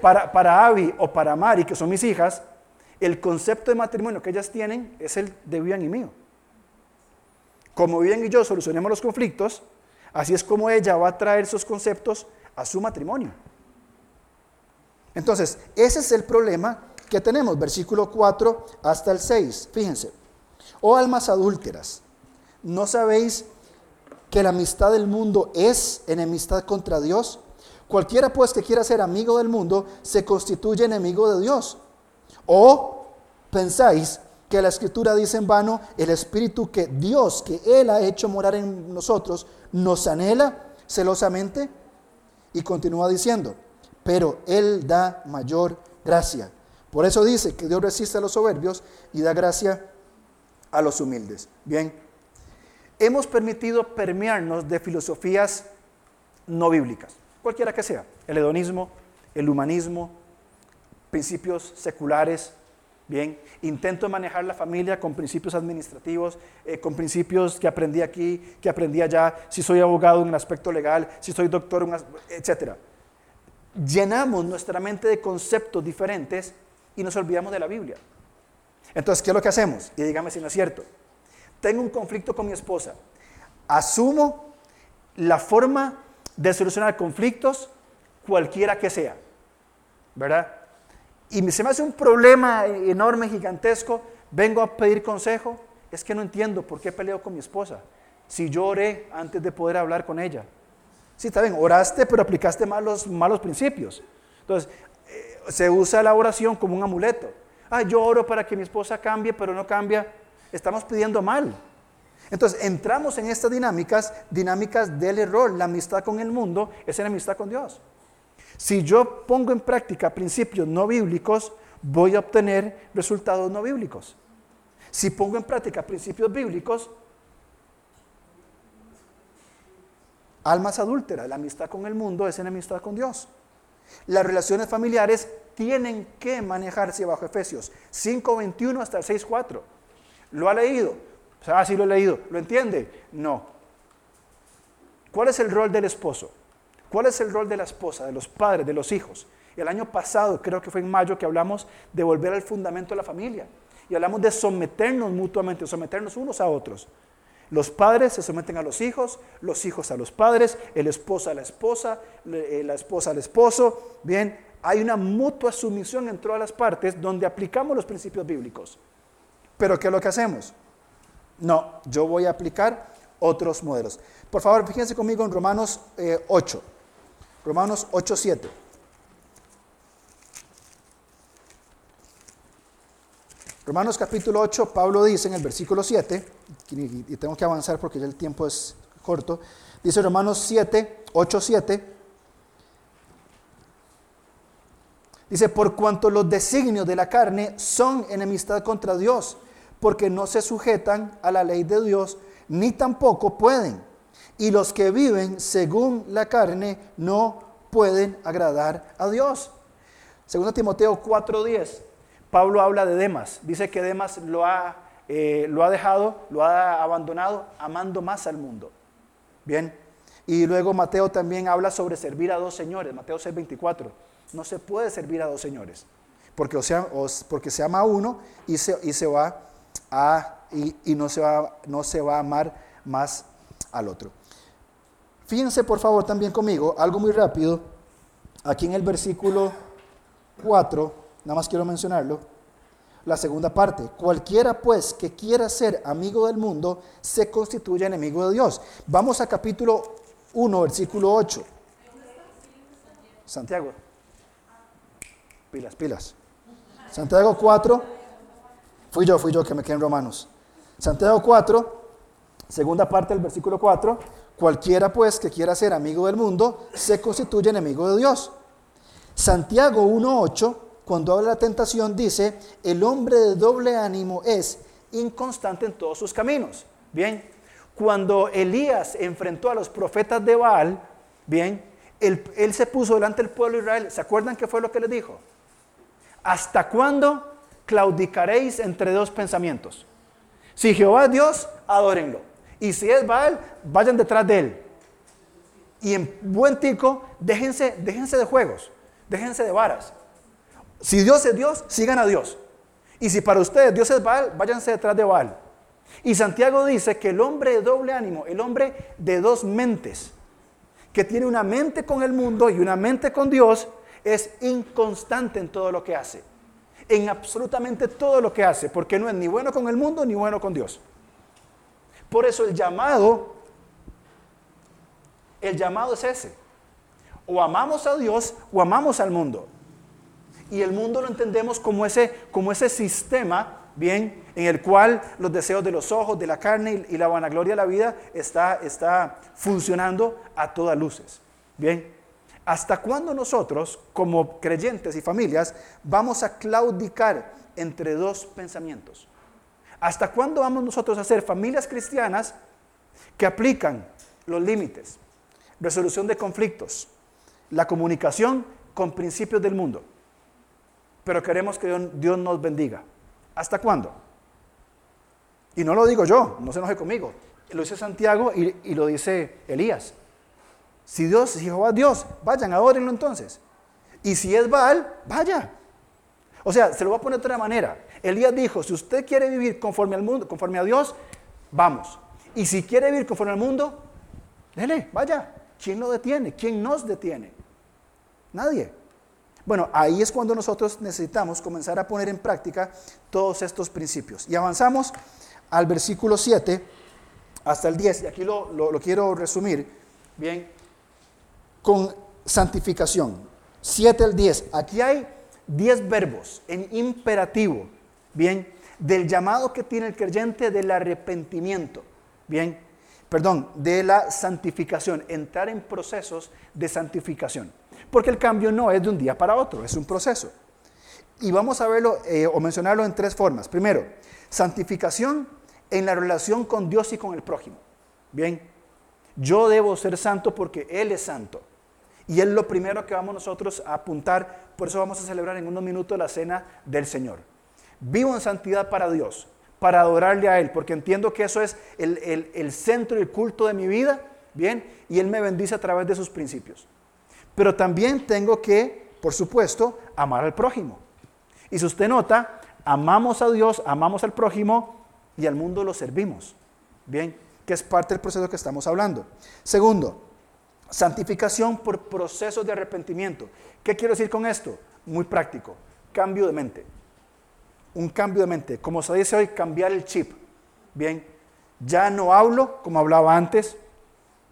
para, para Abby o para Mari, que son mis hijas, el concepto de matrimonio que ellas tienen es el de Vivian y mío. Como Vivian y yo solucionemos los conflictos, así es como ella va a traer esos conceptos a su matrimonio. Entonces, ese es el problema que tenemos, versículo 4 hasta el 6. Fíjense, oh almas adúlteras, ¿no sabéis que la amistad del mundo es enemistad contra Dios? Cualquiera pues que quiera ser amigo del mundo se constituye enemigo de Dios. ¿O pensáis que la escritura dice en vano, el espíritu que Dios, que Él ha hecho morar en nosotros, nos anhela celosamente? Y continúa diciendo, pero Él da mayor gracia. Por eso dice que Dios resiste a los soberbios y da gracia a los humildes. Bien, hemos permitido permearnos de filosofías no bíblicas cualquiera que sea, el hedonismo, el humanismo, principios seculares, bien, intento manejar la familia con principios administrativos, eh, con principios que aprendí aquí, que aprendí allá, si soy abogado en un aspecto legal, si soy doctor, etc. Llenamos nuestra mente de conceptos diferentes y nos olvidamos de la Biblia. Entonces, ¿qué es lo que hacemos? Y dígame si no es cierto. Tengo un conflicto con mi esposa. Asumo la forma de solucionar conflictos, cualquiera que sea. ¿Verdad? Y se me hace un problema enorme, gigantesco, vengo a pedir consejo, es que no entiendo por qué peleo con mi esposa. Si yo oré antes de poder hablar con ella. Sí, está bien, oraste, pero aplicaste malos, malos principios. Entonces, eh, se usa la oración como un amuleto. Ah, yo oro para que mi esposa cambie, pero no cambia. Estamos pidiendo mal. Entonces entramos en estas dinámicas, dinámicas del error. La amistad con el mundo es la amistad con Dios. Si yo pongo en práctica principios no bíblicos, voy a obtener resultados no bíblicos. Si pongo en práctica principios bíblicos, almas adúlteras, la amistad con el mundo es amistad con Dios. Las relaciones familiares tienen que manejarse bajo Efesios 5.21 hasta el 6.4. ¿Lo ha leído? Ah, sí lo he leído. ¿Lo entiende? No. ¿Cuál es el rol del esposo? ¿Cuál es el rol de la esposa, de los padres, de los hijos? El año pasado, creo que fue en mayo, que hablamos de volver al fundamento de la familia. Y hablamos de someternos mutuamente, someternos unos a otros. Los padres se someten a los hijos, los hijos a los padres, el esposo a la esposa, eh, la esposa al esposo. Bien, hay una mutua sumisión en todas las partes donde aplicamos los principios bíblicos. Pero ¿qué es lo que hacemos? No, yo voy a aplicar otros modelos. Por favor, fíjense conmigo en Romanos 8. Romanos 8, 7. Romanos capítulo 8, Pablo dice en el versículo 7, y tengo que avanzar porque ya el tiempo es corto, dice Romanos 7, 8, 7, dice, por cuanto los designios de la carne son enemistad contra Dios, porque no se sujetan a la ley de Dios, ni tampoco pueden. Y los que viven según la carne no pueden agradar a Dios. Segundo Timoteo 4:10, Pablo habla de Demas. Dice que Demas lo ha, eh, lo ha dejado, lo ha abandonado, amando más al mundo. Bien. Y luego Mateo también habla sobre servir a dos señores. Mateo 6:24. No se puede servir a dos señores. Porque, o sea, porque se ama a uno y se, y se va y, no, se va, no se va a amar más al otro. Fíjense por favor también conmigo, algo muy rápido, aquí en el versículo 4, nada más quiero mencionarlo, la segunda parte, cualquiera pues que quiera ser amigo del mundo se constituye enemigo de Dios. Vamos a capítulo 1, versículo 8. Santiago. Pilas, pilas. Santiago 4, Fui yo, fui yo que me quedé en Romanos. Santiago 4, segunda parte del versículo 4. Cualquiera pues que quiera ser amigo del mundo se constituye enemigo de Dios. Santiago 1.8, cuando habla de la tentación, dice, el hombre de doble ánimo es inconstante en todos sus caminos. Bien, cuando Elías enfrentó a los profetas de Baal, bien, él, él se puso delante del pueblo de Israel. ¿Se acuerdan qué fue lo que les dijo? ¿Hasta cuándo claudicaréis entre dos pensamientos? Si Jehová es Dios, adórenlo. Y si es Baal, vayan detrás de él. Y en buen tico, déjense, déjense de juegos, déjense de varas. Si Dios es Dios, sigan a Dios. Y si para ustedes Dios es Baal, váyanse detrás de Baal. Y Santiago dice que el hombre de doble ánimo, el hombre de dos mentes, que tiene una mente con el mundo y una mente con Dios, es inconstante en todo lo que hace. En absolutamente todo lo que hace, porque no es ni bueno con el mundo ni bueno con Dios. Por eso el llamado, el llamado es ese. O amamos a Dios o amamos al mundo. Y el mundo lo entendemos como ese, como ese sistema, bien, en el cual los deseos de los ojos, de la carne y la vanagloria de la vida está, está funcionando a todas luces. Bien, ¿hasta cuándo nosotros, como creyentes y familias, vamos a claudicar entre dos pensamientos? ¿Hasta cuándo vamos nosotros a ser familias cristianas que aplican los límites, resolución de conflictos, la comunicación con principios del mundo? Pero queremos que Dios nos bendiga. ¿Hasta cuándo? Y no lo digo yo, no se enoje conmigo. Lo dice Santiago y, lo dice Elías. Si Dios, si Jehová Dios, vayan, adórenlo entonces. Y si es Baal, vaya. O sea, se lo voy a poner de otra manera. Elías dijo, si usted quiere vivir conforme al mundo, conforme a Dios, vamos. Y si quiere vivir conforme al mundo, dele, vaya. ¿Quién lo detiene? ¿Quién nos detiene? Nadie. Bueno, ahí es cuando nosotros necesitamos comenzar a poner en práctica todos estos principios. Y avanzamos al versículo 7 hasta el 10, y aquí lo, quiero resumir, bien, con santificación. 7 al 10, aquí hay 10 verbos en imperativo, bien, del llamado que tiene el creyente del arrepentimiento, bien, perdón, de la santificación, entrar en procesos de santificación. Porque el cambio no es de un día para otro, es un proceso. Y vamos a verlo eh, o mencionarlo en tres formas. Primero, santificación en la relación con Dios y con el prójimo. Bien, yo debo ser santo porque Él es santo. Y es lo primero que vamos nosotros a apuntar. Por eso vamos a celebrar en unos minutos la cena del Señor. Vivo en santidad para Dios, para adorarle a Él, porque entiendo que eso es el, el centro y el culto de mi vida. Bien, y Él me bendice a través de sus principios. Pero también tengo que, por supuesto, amar al prójimo. Y si usted nota, amamos a Dios, amamos al prójimo y al mundo lo servimos. Bien, que es parte del proceso que estamos hablando. Segundo, santificación por procesos de arrepentimiento. ¿Qué quiero decir con esto? Muy práctico, cambio de mente. Un cambio de mente. Como se dice hoy, cambiar el chip. Bien, ya no hablo como hablaba antes,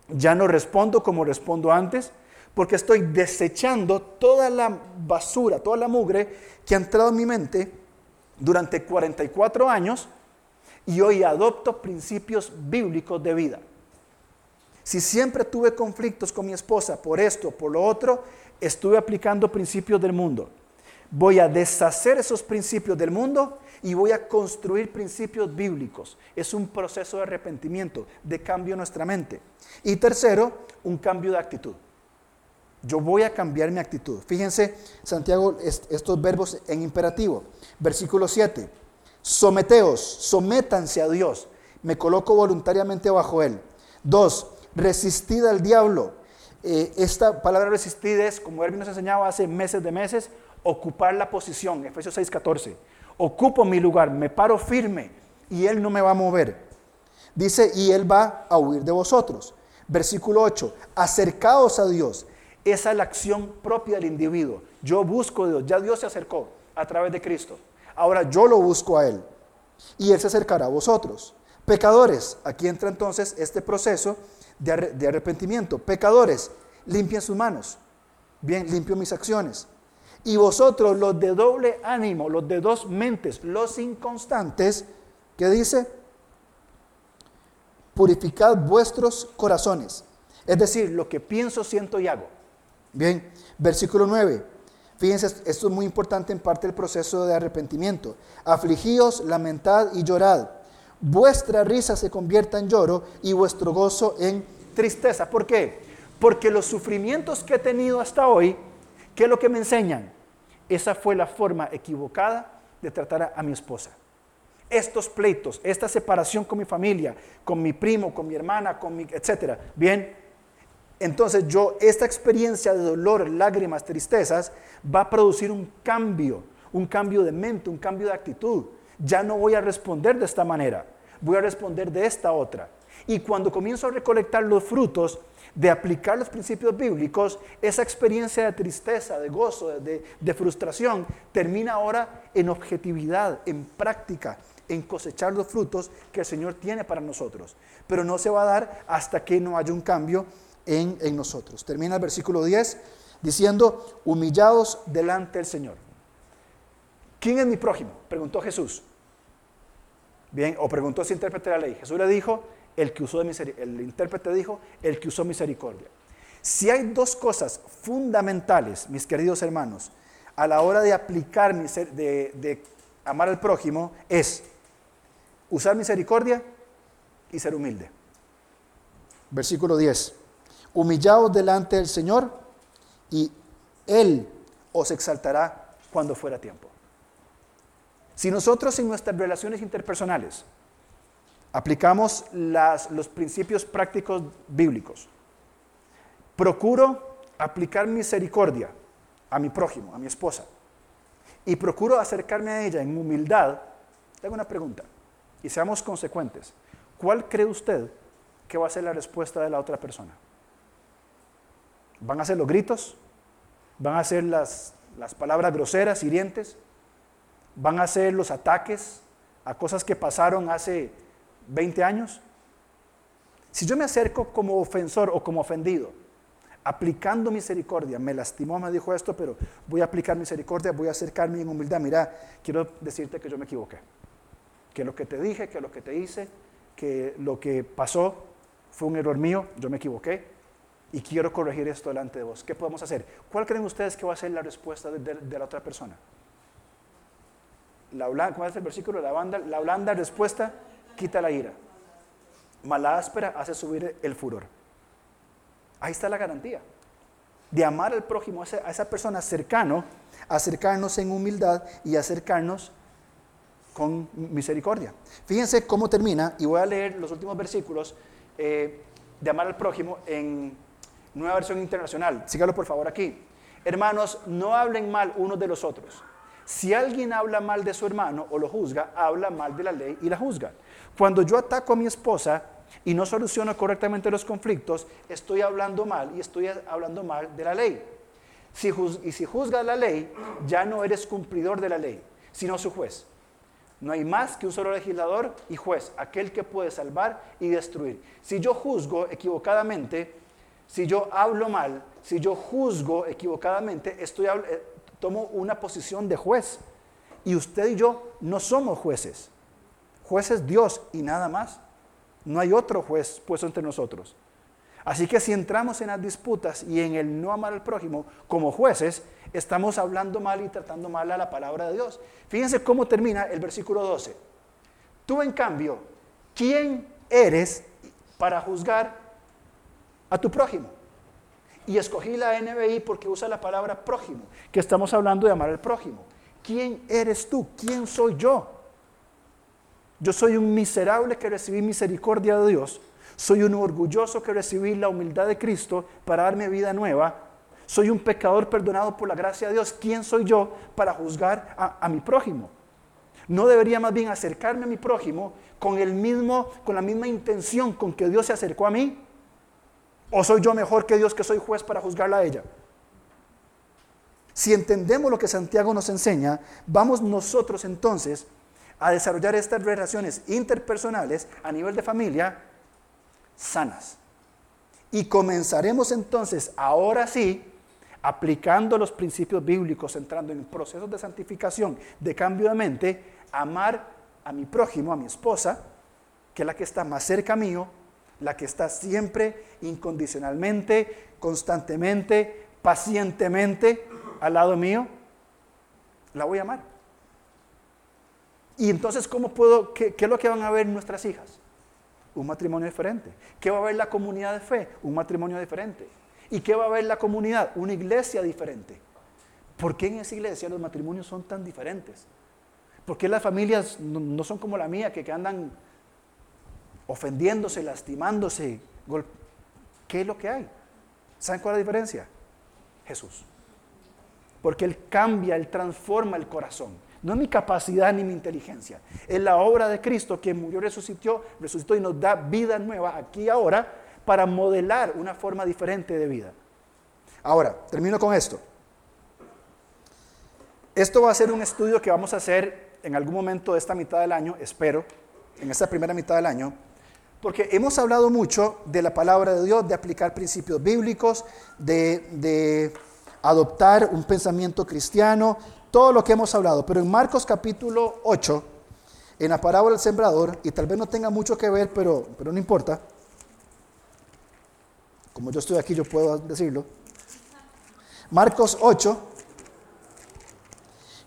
ya no respondo como respondo antes, porque estoy desechando toda la basura, toda la mugre que ha entrado en mi mente durante 44 años y hoy adopto principios bíblicos de vida. Si siempre tuve conflictos con mi esposa por esto, por lo otro, estuve aplicando principios del mundo. Voy a deshacer esos principios del mundo y voy a construir principios bíblicos. Es un proceso de arrepentimiento, de cambio en nuestra mente. Y tercero, un cambio de actitud. Yo voy a cambiar mi actitud. Fíjense, Santiago, estos verbos en imperativo. Versículo 7 Someteos, sométanse a Dios. Me coloco voluntariamente bajo Él. Dos, resistid al diablo. Eh, esta palabra resistir es, como Erwin nos enseñaba hace meses de meses, ocupar la posición. Efesios 6:14. Ocupo mi lugar, me paro firme y Él no me va a mover. Dice, y Él va a huir de vosotros. Versículo 8, acercaos a Dios. Esa es la acción propia del individuo. Yo busco a Dios, ya Dios se acercó a través de Cristo. Ahora yo lo busco a Él y Él se acercará a vosotros. Pecadores, aquí entra entonces este proceso de, arrepentimiento. Pecadores, limpien sus manos. Bien, limpio mis acciones. Y vosotros, los de doble ánimo, los de dos mentes, los inconstantes, ¿qué dice? Purificad vuestros corazones. Es decir, lo que pienso, siento y hago. Bien, versículo 9. Fíjense, esto es muy importante en parte del proceso de arrepentimiento. Afligíos, lamentad y llorad. Vuestra risa se convierta en lloro y vuestro gozo en tristeza. ¿Por qué? Porque los sufrimientos que he tenido hasta hoy, ¿qué es lo que me enseñan? Esa fue la forma equivocada de tratar a, a mi esposa estos pleitos, esta separación con mi familia, con mi primo, con mi hermana, con mi, etcétera. Bien, entonces yo, esta experiencia de dolor, lágrimas, tristezas, va a producir un cambio, un cambio de mente, un cambio de actitud. Ya no voy a responder de esta manera, voy a responder de esta otra. Y cuando comienzo a recolectar los frutos de aplicar los principios bíblicos, esa experiencia de tristeza, de gozo, de, de frustración, termina ahora en objetividad, en práctica, en cosechar los frutos que el Señor tiene para nosotros. Pero no se va a dar hasta que no haya un cambio en, en nosotros. Termina el versículo 10 diciendo, humillados delante del Señor. ¿Quién es mi prójimo? Preguntó Jesús. Bien, o preguntó ese intérprete de la ley. Jesús le dijo, el que usó misericordia. El intérprete dijo, el que usó misericordia. Si hay dos cosas fundamentales, mis queridos hermanos, a la hora de aplicar, de, de amar al prójimo, es usar misericordia y ser humilde. Versículo 10. Humillaos delante del Señor y Él os exaltará cuando fuera tiempo. Si nosotros en nuestras relaciones interpersonales aplicamos los principios prácticos bíblicos, procuro aplicar misericordia a mi prójimo, a mi esposa, y procuro acercarme a ella en humildad, tengo una pregunta y seamos consecuentes. ¿Cuál cree usted que va a ser la respuesta de la otra persona? ¿Van a ser los gritos? ¿Van a ser las, las palabras groseras, hirientes? ¿Van a ser los ataques a cosas que pasaron hace 20 años? Si yo me acerco como ofensor o como ofendido, aplicando misericordia, me lastimó, me dijo esto, pero voy a aplicar misericordia, voy a acercarme en humildad, mira, quiero decirte que yo me equivoqué que lo que te dije, que lo que te hice, que lo que pasó fue un error mío, yo me equivoqué y quiero corregir esto delante de vos. ¿Qué podemos hacer? ¿Cuál creen ustedes que va a ser la respuesta de, la otra persona? La ¿Cómo es el versículo? La blanda, la blanda respuesta quita la ira. Mala áspera hace subir el furor. Ahí está la garantía de amar al prójimo, a esa persona cercano, acercarnos en humildad y acercarnos con misericordia. Fíjense cómo termina, y voy a leer los últimos versículos eh, de amar al prójimo en nueva versión internacional. Sígalo por favor aquí. Hermanos, no hablen mal unos de los otros. Si alguien habla mal de su hermano o lo juzga, habla mal de la ley y la juzga. Cuando yo ataco a mi esposa y no soluciono correctamente los conflictos, estoy hablando mal y estoy hablando mal de la ley. Si y si juzgas la ley, ya no eres cumplidor de la ley, sino su juez. No hay más que un solo legislador y juez, aquel que puede salvar y destruir. Si yo juzgo equivocadamente, si yo hablo mal, si yo juzgo equivocadamente, estoy, eh, tomo una posición de juez. Y usted y yo no somos jueces. Juez es Dios y nada más. No hay otro juez puesto entre nosotros. Así que si entramos en las disputas y en el no amar al prójimo como jueces, estamos hablando mal y tratando mal a la palabra de Dios. Fíjense cómo termina el versículo 12. Tú, en cambio, ¿quién eres para juzgar a tu prójimo? Y escogí la NBI porque usa la palabra prójimo, que estamos hablando de amar al prójimo. ¿Quién eres tú? ¿Quién soy yo? Yo soy un miserable que recibí misericordia de Dios soy un orgulloso que recibí la humildad de Cristo para darme vida nueva. Soy un pecador perdonado por la gracia de Dios. ¿Quién soy yo para juzgar a, mi prójimo? No debería más bien acercarme a mi prójimo con, el mismo, con la misma intención con que Dios se acercó a mí. ¿O soy yo mejor que Dios que soy juez para juzgarla a ella? Si entendemos lo que Santiago nos enseña, vamos nosotros entonces a desarrollar estas relaciones interpersonales a nivel de familia sanas. Y comenzaremos entonces, ahora sí, aplicando los principios bíblicos, entrando en procesos de santificación, de cambio de mente, amar a mi prójimo, a mi esposa, que es la que está más cerca mío, la que está siempre, incondicionalmente, constantemente, pacientemente al lado mío, la voy a amar. Y entonces, ¿cómo puedo, qué, es lo que van a ver nuestras hijas? Un matrimonio diferente. ¿Qué va a ver la comunidad de fe? Un matrimonio diferente. ¿Y qué va a ver la comunidad? Una iglesia diferente. ¿Por qué en esa iglesia los matrimonios son tan diferentes? ¿Por qué las familias no, son como la mía, que, andan ofendiéndose, lastimándose? ¿Qué es lo que hay? ¿Saben cuál es la diferencia? Jesús. Porque Él cambia, Él transforma el corazón. No es mi capacidad ni mi inteligencia. Es la obra de Cristo que murió, resucitó, resucitó y nos da vida nueva aquí y ahora para modelar una forma diferente de vida. Ahora, termino con esto. Esto va a ser un estudio que vamos a hacer en algún momento de esta mitad del año, espero, en esta primera mitad del año, porque hemos hablado mucho de la palabra de Dios, de aplicar principios bíblicos, de, adoptar un pensamiento cristiano, todo lo que hemos hablado. Pero en Marcos capítulo 8, en la parábola del sembrador, y tal vez no tenga mucho que ver, pero, pero no importa, como yo estoy aquí, yo puedo decirlo. Marcos 8,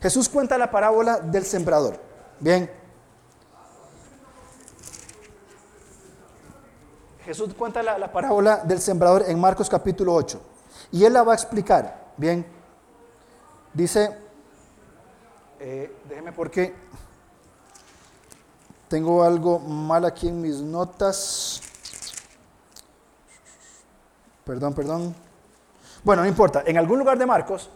Jesús cuenta la parábola del sembrador. Bien. Jesús cuenta la, parábola del sembrador en Marcos capítulo 8. Y él la va a explicar. Bien. Dice, eh, déjeme porque tengo algo mal aquí en mis notas. Perdón, perdón. Bueno, no importa. En algún lugar de Marcos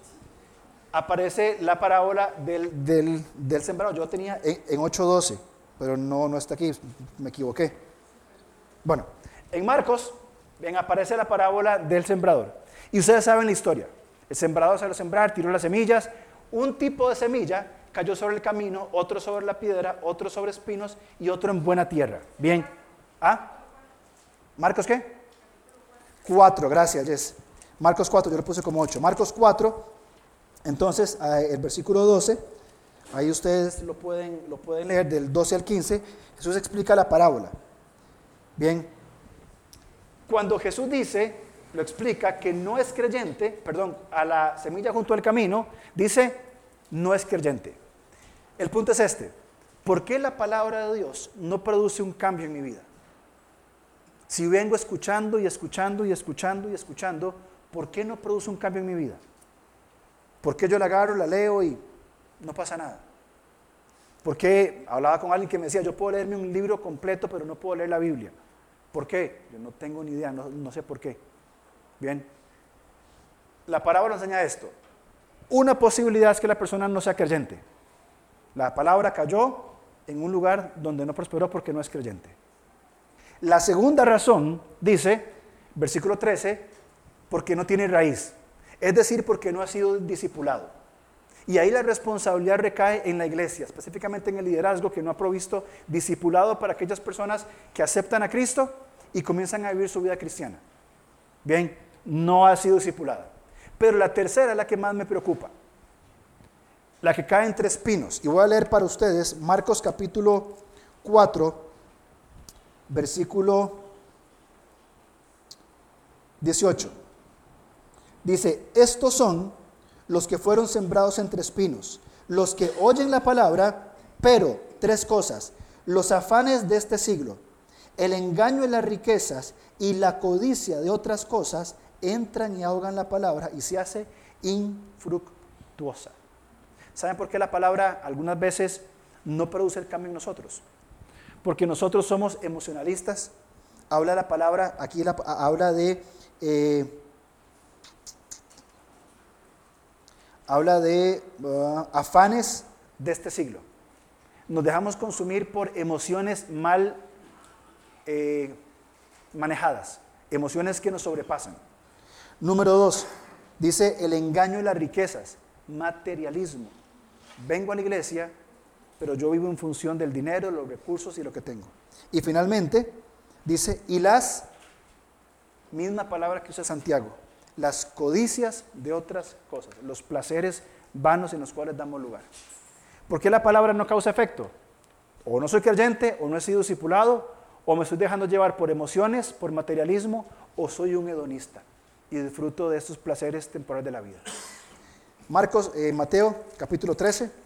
aparece la parábola del, del, sembrado. Yo tenía en, en 8.12, pero no, no está aquí, me equivoqué. Bueno, en Marcos, bien, aparece la parábola del sembrador. Y ustedes saben la historia. El sembrador salió a sembrar, tiró las semillas. Un tipo de semilla cayó sobre el camino, otro sobre la piedra, otro sobre espinos y otro en buena tierra. Bien. ¿Ah? ¿Marcos qué? 4, gracias, Jess. Marcos 4, yo lo puse como 8. Marcos 4, entonces, el versículo 12, ahí ustedes lo pueden, lo pueden leer del 12 al 15, Jesús explica la parábola. Bien, cuando Jesús dice, lo explica, que no es creyente, perdón, a la semilla junto al camino, dice, no es creyente. El punto es este, ¿por qué la palabra de Dios no produce un cambio en mi vida? Si vengo escuchando y escuchando y escuchando y escuchando, ¿por qué no produce un cambio en mi vida? ¿Por qué yo la agarro, la leo y no pasa nada? ¿Por qué hablaba con alguien que me decía, yo puedo leerme un libro completo, pero no puedo leer la Biblia? ¿Por qué? Yo no tengo ni idea, no, sé por qué. Bien, la parábola enseña esto. Una posibilidad es que la persona no sea creyente. La palabra cayó en un lugar donde no prosperó porque no es creyente. La segunda razón dice, versículo 13, porque no tiene raíz es decir, porque no ha sido discipulado. Y ahí la responsabilidad recae en la iglesia, específicamente en el liderazgo que no ha provisto discipulado para aquellas personas que aceptan a Cristo y comienzan a vivir su vida cristiana. Bien, no ha sido discipulada. Pero la tercera es la que más me preocupa. La que cae entre espinos. Y voy a leer para ustedes Marcos capítulo 4, versículo 18. Dice, estos son los que fueron sembrados entre espinos, los que oyen la palabra, pero tres cosas, los afanes de este siglo, el engaño en las riquezas y la codicia de otras cosas entran y ahogan la palabra y se hace infructuosa. ¿Saben por qué la palabra algunas veces no produce el cambio en nosotros? Porque nosotros somos emocionalistas. Habla la palabra, aquí habla de... Eh, habla de uh, afanes de este siglo. Nos dejamos consumir por emociones mal eh, manejadas, emociones que nos sobrepasan. Número dos, dice el engaño y las riquezas, materialismo. Vengo a la iglesia, pero yo vivo en función del dinero, los recursos y lo que tengo. Y finalmente, dice, y las, misma palabra que usa Santiago, las codicias de otras cosas, los placeres vanos en los cuales damos lugar. ¿Por qué la palabra no causa efecto? O no soy creyente, o no he sido discipulado, o me estoy dejando llevar por emociones, por materialismo, o soy un hedonista y disfruto de estos placeres temporales de la vida. Marcos, eh, Mateo, capítulo 13,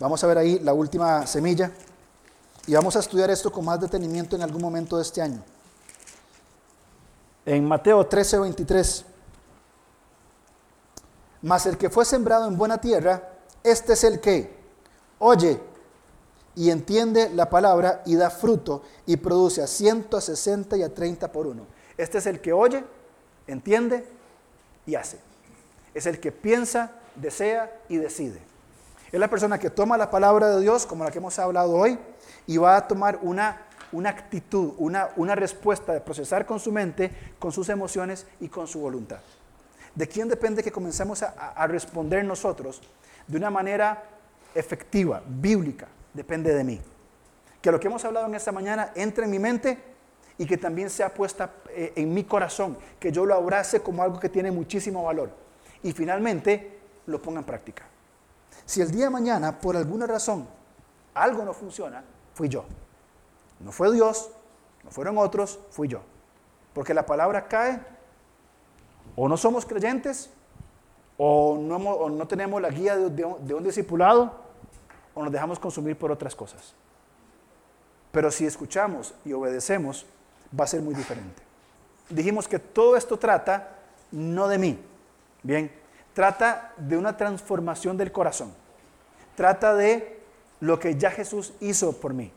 Vamos a ver ahí la última semilla y vamos a estudiar esto con más detenimiento en algún momento de este año. En Mateo 13, 23. Mas el que fue sembrado en buena tierra, este es el que oye y entiende la palabra y da fruto y produce a 160 y a 30 por uno. Este es el que oye, entiende y hace. Es el que piensa, desea y decide. Es la persona que toma la palabra de Dios, como la que hemos hablado hoy, y va a tomar una, una actitud, una, una respuesta de procesar con su mente, con sus emociones y con su voluntad. ¿De quién depende que comencemos a, a responder nosotros de una manera efectiva, bíblica? Depende de mí. Que lo que hemos hablado en esta mañana entre en mi mente y que también sea puesta eh, en mi corazón, que yo lo abrace como algo que tiene muchísimo valor y finalmente lo ponga en práctica. Si el día de mañana, por alguna razón, algo no funciona, fui yo. No fue Dios, no fueron otros, fui yo. Porque la palabra cae, o no somos creyentes, o no, no tenemos la guía de, de un discipulado, o nos dejamos consumir por otras cosas. Pero si escuchamos y obedecemos, va a ser muy diferente. Dijimos que todo esto trata no de mí, bien, trata de una transformación del corazón, trata de lo que ya Jesús hizo por mí.